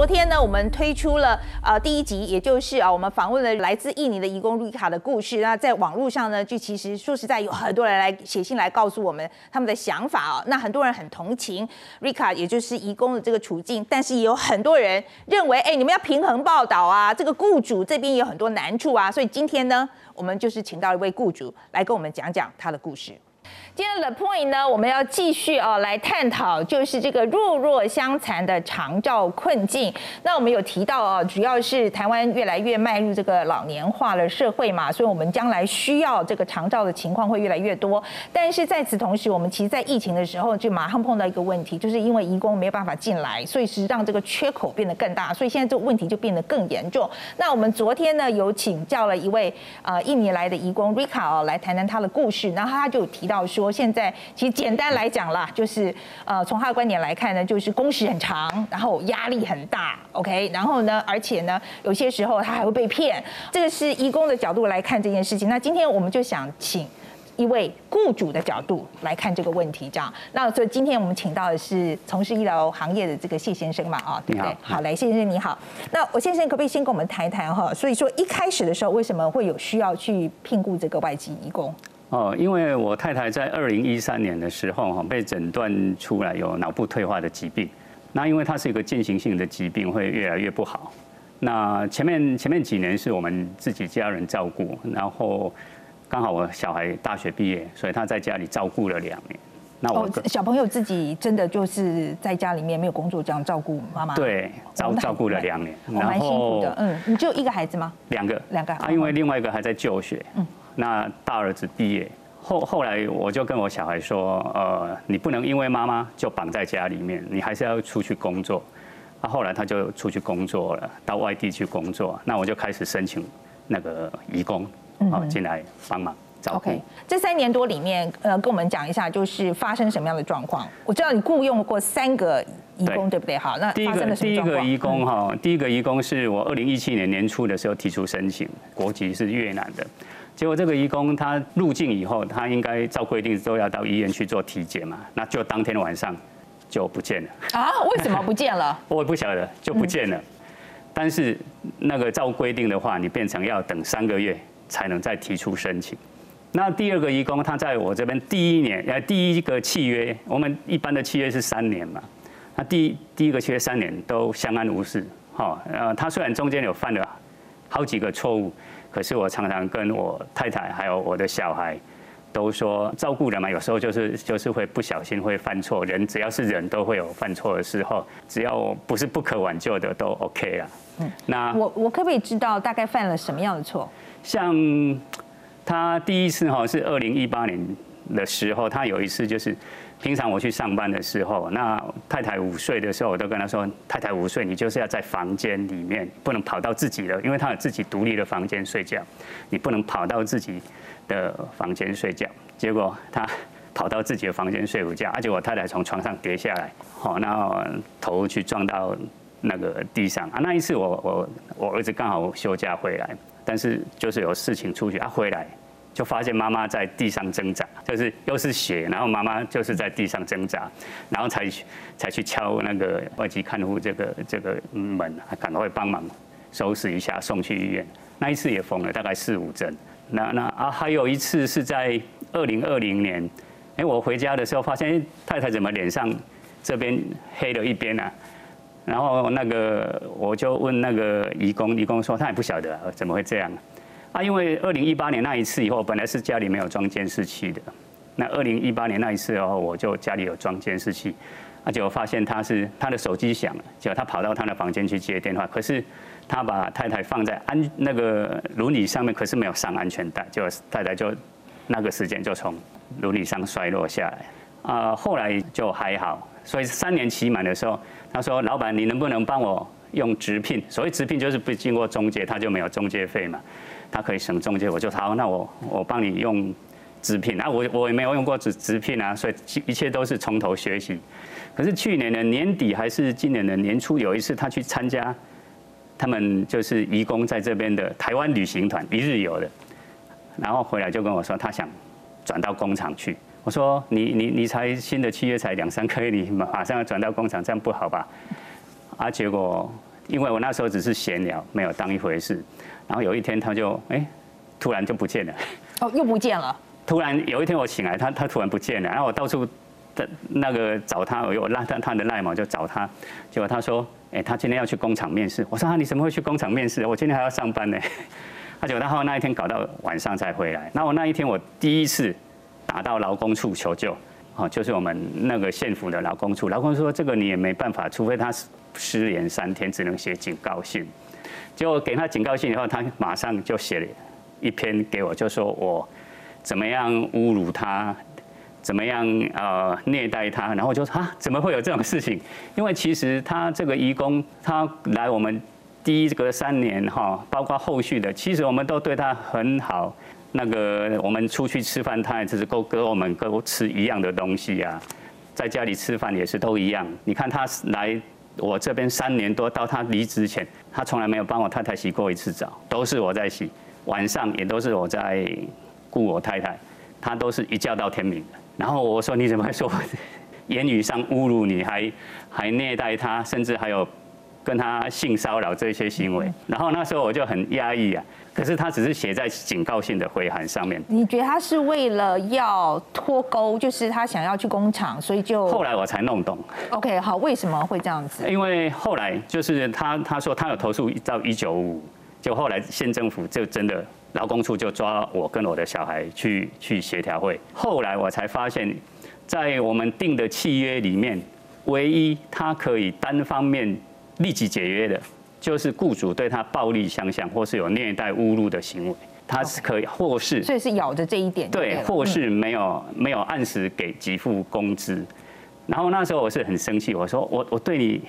昨天呢，我们推出了呃第一集，也就是啊，我们访问了来自印尼的义工瑞卡的故事。那在网络上呢，就其实说实在，有很多人来写信来告诉我们他们的想法哦。那很多人很同情瑞卡，也就是义工的这个处境，但是也有很多人认为，哎，你们要平衡报道啊，这个雇主这边有很多难处啊。所以今天呢，我们就是请到一位雇主来跟我们讲讲他的故事。今天的 point 呢，我们要继续啊来探讨，就是这个弱弱相残的长照困境。那我们有提到啊，主要是台湾越来越迈入这个老年化的社会嘛，所以我们将来需要这个长照的情况会越来越多。但是在此同时，我们其实，在疫情的时候就马上碰到一个问题，就是因为移工没有办法进来，所以是让这个缺口变得更大，所以现在这个问题就变得更严重。那我们昨天呢，有请教了一位呃印尼来的移工 Rika 哦，来谈谈他的故事，然后他就提到说。现在其实简单来讲啦，就是呃，从他的观点来看呢，就是工时很长，然后压力很大，OK，然后呢，而且呢，有些时候他还会被骗。这个是义工的角度来看这件事情。那今天我们就想请一位雇主的角度来看这个问题，这样。那所以今天我们请到的是从事医疗行业的这个谢先生嘛，啊，对不对？好，来，谢先生你好。那我先生可不可以先跟我们谈一谈哈？所以说一开始的时候，为什么会有需要去聘雇这个外籍义工？哦，因为我太太在二零一三年的时候哈被诊断出来有脑部退化的疾病，那因为它是一个进行性的疾病，会越来越不好。那前面前面几年是我们自己家人照顾，然后刚好我小孩大学毕业，所以他在家里照顾了两年。那我小朋友自己真的就是在家里面没有工作，这样照顾妈妈。对，照照顾了两年，蛮辛苦的。嗯，你就一个孩子吗？两个，两个。啊，因为另外一个还在就学。嗯。那大儿子毕业后，后来我就跟我小孩说，呃，你不能因为妈妈就绑在家里面，你还是要出去工作。啊，后来他就出去工作了，到外地去工作。那我就开始申请那个义工，啊，进来帮忙 OK，。这三年多里面，呃，跟我们讲一下，就是发生什么样的状况？我知道你雇佣过三个义工，对不对？好，那第一个第一个义工哈，第一个义工是我二零一七年年初的时候提出申请，国籍是越南的。结果这个义工他入境以后，他应该照规定都要到医院去做体检嘛，那就当天晚上就不见了啊？为什么不见了？我也不晓得，就不见了。但是那个照规定的话，你变成要等三个月才能再提出申请。那第二个义工他在我这边第一年，呃，第一个契约，我们一般的契约是三年嘛，那第第一个契约三年都相安无事，哈，呃，他虽然中间有犯了好几个错误。可是我常常跟我太太还有我的小孩，都说照顾人嘛，有时候就是就是会不小心会犯错，人只要是人都会有犯错的时候，只要不是不可挽救的都 OK 了。嗯，那我我可不可以知道大概犯了什么样的错？像他第一次哈是二零一八年的时候，他有一次就是。平常我去上班的时候，那太太午睡的时候，我都跟他说：“太太午睡，你就是要在房间里面，不能跑到自己的，因为他有自己独立的房间睡觉，你不能跑到自己的房间睡觉。”结果他跑到自己的房间睡午觉，而且我太太从床上跌下来，好，然后头去撞到那个地上啊。那一次我我我儿子刚好休假回来，但是就是有事情出去，他回来。就发现妈妈在地上挣扎，就是又是血，然后妈妈就是在地上挣扎，然后才才去敲那个外籍看护这个这个门，赶快帮忙收拾一下，送去医院。那一次也缝了大概四五针。那那啊，还有一次是在二零二零年，哎，我回家的时候发现太太怎么脸上这边黑了一边啊？然后那个我就问那个义工，义工说他也不晓得怎么会这样。啊因为二零一八年那一次以后，本来是家里没有装监视器的。那二零一八年那一次哦，我就家里有装监视器，而且我发现他是他的手机响了，结果他跑到他的房间去接电话，可是他把太太放在安那个轮椅上面，可是没有上安全带，就太太就那个时间就从轮椅上摔落下来。啊，后来就还好，所以三年期满的时候，他说：“老板，你能不能帮我用直聘？所谓直聘就是不经过中介，他就没有中介费嘛。”他可以省中介，我就好，那我我帮你用直聘啊，我我也没有用过直直聘啊，所以一切都是从头学习。可是去年的年底还是今年的年初，有一次他去参加，他们就是移工在这边的台湾旅行团一日游的，然后回来就跟我说他想转到工厂去。我说你你你才新的契约才两三个月，你马上要转到工厂，这样不好吧？啊，结果因为我那时候只是闲聊，没有当一回事。然后有一天他就哎，突然就不见了。哦，又不见了。突然有一天我醒来，他他突然不见了，然后我到处的那个找他，我拉他他的赖嘛就找他，结果他说，哎，他今天要去工厂面试。我说啊，你怎么会去工厂面试？我今天还要上班呢。他结果他后那一天搞到晚上才回来。那我那一天我第一次打到劳工处求救，哦，就是我们那个县府的劳工处，劳工说这个你也没办法，除非他失联三天，只能写警告信。结果给他警告信以后，他马上就写了一篇给我，就说我怎么样侮辱他，怎么样呃虐待他，然后就说啊，怎么会有这种事情？因为其实他这个义工，他来我们。第一个三年哈，包括后续的，其实我们都对他很好。那个我们出去吃饭，他也只是够跟我们都吃一样的东西啊。在家里吃饭也是都一样。你看他来我这边三年多，到他离职前，他从来没有帮我太太洗过一次澡，都是我在洗。晚上也都是我在顾我太太，他都是一觉到天明。然后我说你怎么会说 言语上侮辱你，还 还虐待他，甚至还有。跟他性骚扰这些行为，然后那时候我就很压抑啊。可是他只是写在警告性的回函上面。你觉得他是为了要脱钩，就是他想要去工厂，所以就后来我才弄懂。OK，好，为什么会这样子？因为后来就是他他说他有投诉到一九五，就后来县政府就真的劳工处就抓我跟我的小孩去去协调会。后来我才发现，在我们定的契约里面，唯一他可以单方面。立即解约的，就是雇主对他暴力相向，或是有虐待、侮辱的行为，他是可以，或是所以是咬着这一点，对，或是没有没有按时给给付工资。然后那时候我是很生气，我说我我对你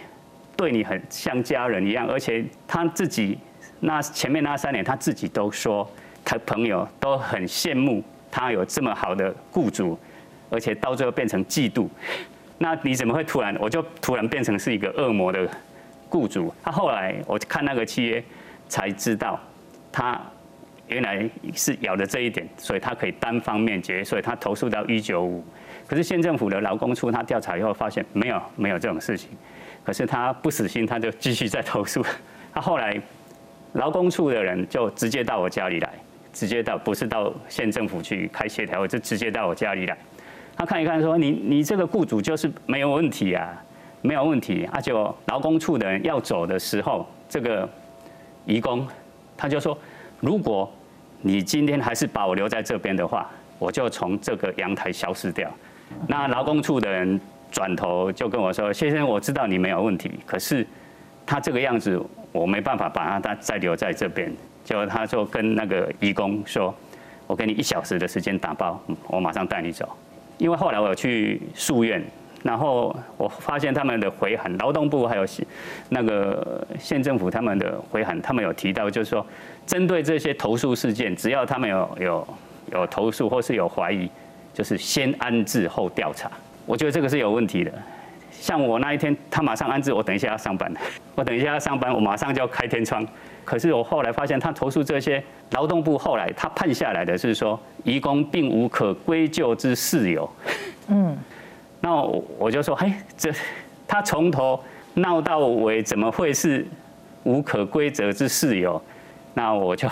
对你很像家人一样，而且他自己那前面那三年他自己都说，他朋友都很羡慕他有这么好的雇主，而且到最后变成嫉妒。那你怎么会突然我就突然变成是一个恶魔的？雇主，他后来我看那个契约，才知道他原来是咬的这一点，所以他可以单方面解约，所以他投诉到一九五。可是县政府的劳工处他调查以后发现没有没有这种事情，可是他不死心，他就继续在投诉。他后来劳工处的人就直接到我家里来，直接到不是到县政府去开协调会，就直接到我家里来。他看一看说：“你你这个雇主就是没有问题啊。”没有问题，啊，就劳工处的人要走的时候，这个移工他就说，如果你今天还是把我留在这边的话，我就从这个阳台消失掉。那劳工处的人转头就跟我说，先生，我知道你没有问题，可是他这个样子，我没办法把他再留在这边。就他就跟那个义工说，我给你一小时的时间打包，我马上带你走。因为后来我去诉院。然后我发现他们的回函，劳动部还有那个县政府他们的回函，他们有提到，就是说针对这些投诉事件，只要他们有有有投诉或是有怀疑，就是先安置后调查。我觉得这个是有问题的。像我那一天，他马上安置，我等一下要上班，我等一下要上班，我马上就要开天窗。可是我后来发现，他投诉这些，劳动部后来他判下来的是说，移工并无可归咎之事由。嗯。那我就说，嘿，这他从头闹到尾，怎么会是无可规则之事由？那我就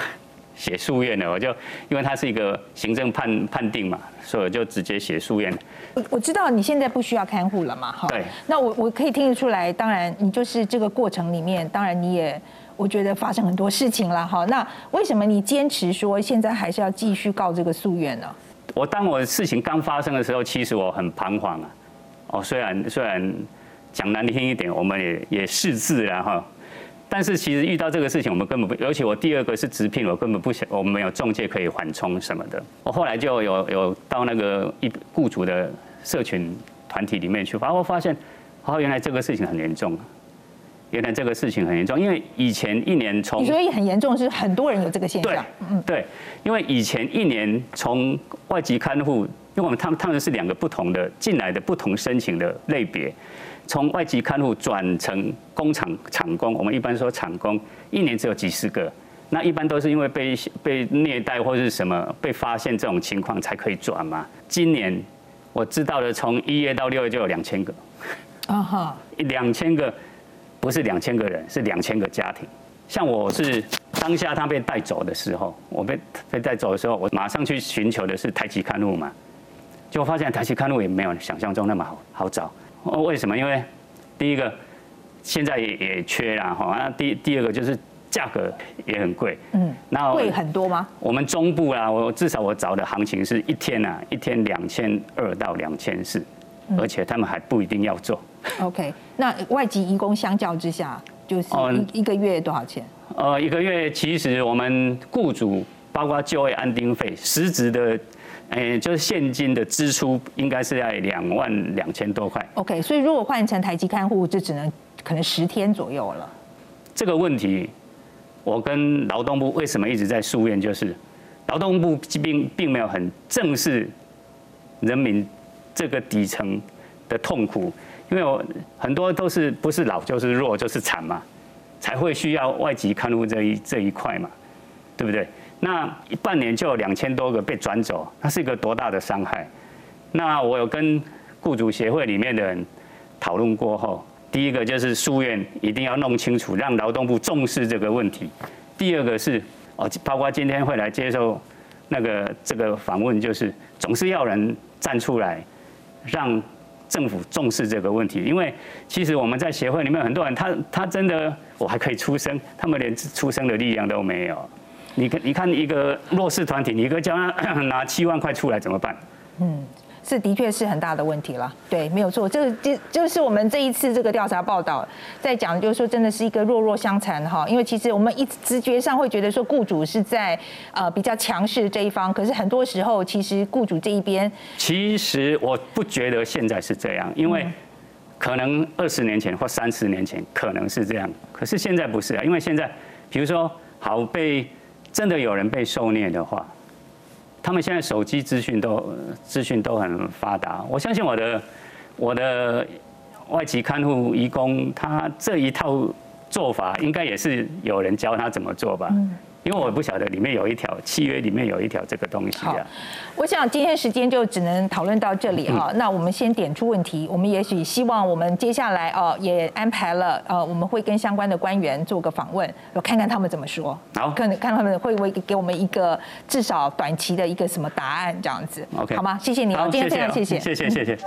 写诉愿了。我就因为他是一个行政判判定嘛，所以我就直接写诉愿。我我知道你现在不需要看护了嘛，哈。对。那我我可以听得出来，当然你就是这个过程里面，当然你也我觉得发生很多事情了，哈。那为什么你坚持说现在还是要继续告这个诉愿呢？我当我事情刚发生的时候，其实我很彷徨啊。哦，虽然虽然讲难听一点，我们也也识字了哈，但是其实遇到这个事情，我们根本不，尤其我第二个是直聘，我根本不想，我们没有中介可以缓冲什么的。我后来就有有到那个一雇主的社群团体里面去，然后发现，哦，原来这个事情很严重，原来这个事情很严重，因为以前一年从，所以很严重是很多人有这个现象，嗯，对，因为以前一年从外籍看护。因为我们他们他们是两个不同的进来的不同申请的类别，从外籍看护转成工厂厂工，我们一般说厂工一年只有几十个，那一般都是因为被被虐待或是什么被发现这种情况才可以转嘛。今年我知道的，从一月到六月就有两千个，啊哈，两千个，不是两千个人，是两千个家庭。像我是当下他被带走的时候，我被被带走的时候，我马上去寻求的是台籍看路嘛，结果发现台积看路也没有想象中那么好好找。为什么？因为第一个现在也也缺啦哈，那第第二个就是价格也很贵。嗯，那贵很多吗？我们中部啊，我至少我找的行情是一天啊，一天两千二到两千四，而且他们还不一定要做。OK，那外籍移工相较之下。就是一一个月多少钱？呃，一个月其实我们雇主包括就业安定费，实质的，诶，就是现金的支出应该是在两万两千多块。OK，所以如果换成台籍看护，就只能可能十天左右了。这个问题，我跟劳动部为什么一直在诉愿，就是劳动部并并没有很正视人民这个底层的痛苦。因为我很多都是不是老就是弱就是惨嘛，才会需要外籍看护这一这一块嘛，对不对？那半年就有两千多个被转走，那是一个多大的伤害？那我有跟雇主协会里面的人讨论过后，第一个就是书院一定要弄清楚，让劳动部重视这个问题。第二个是哦，包括今天会来接受那个这个访问，就是总是要人站出来让。政府重视这个问题，因为其实我们在协会里面很多人，他他真的我还可以出声，他们连出声的力量都没有。你看，你看一个弱势团体，你一个叫他 拿七万块出来怎么办？嗯。这的确是很大的问题了，对，没有错，这个就就是我们这一次这个调查报道在讲，就是说真的是一个弱弱相残哈，因为其实我们一直觉上会觉得说雇主是在呃比较强势这一方，可是很多时候其实雇主这一边，其实我不觉得现在是这样，因为可能二十年前或三十年前可能是这样，可是现在不是啊，因为现在比如说好被真的有人被受虐的话。他们现在手机资讯都资讯都很发达，我相信我的我的外籍看护义工，他这一套做法应该也是有人教他怎么做吧。因为我不晓得里面有一条契约，里面有一条这个东西啊。我想今天时间就只能讨论到这里哈。那我们先点出问题，我们也许希望我们接下来哦也安排了呃，我们会跟相关的官员做个访问，我看看他们怎么说。好，看看他们会不会给我们一个至少短期的一个什么答案这样子。OK，好吗？谢谢你，今天非常谢谢，谢谢谢谢。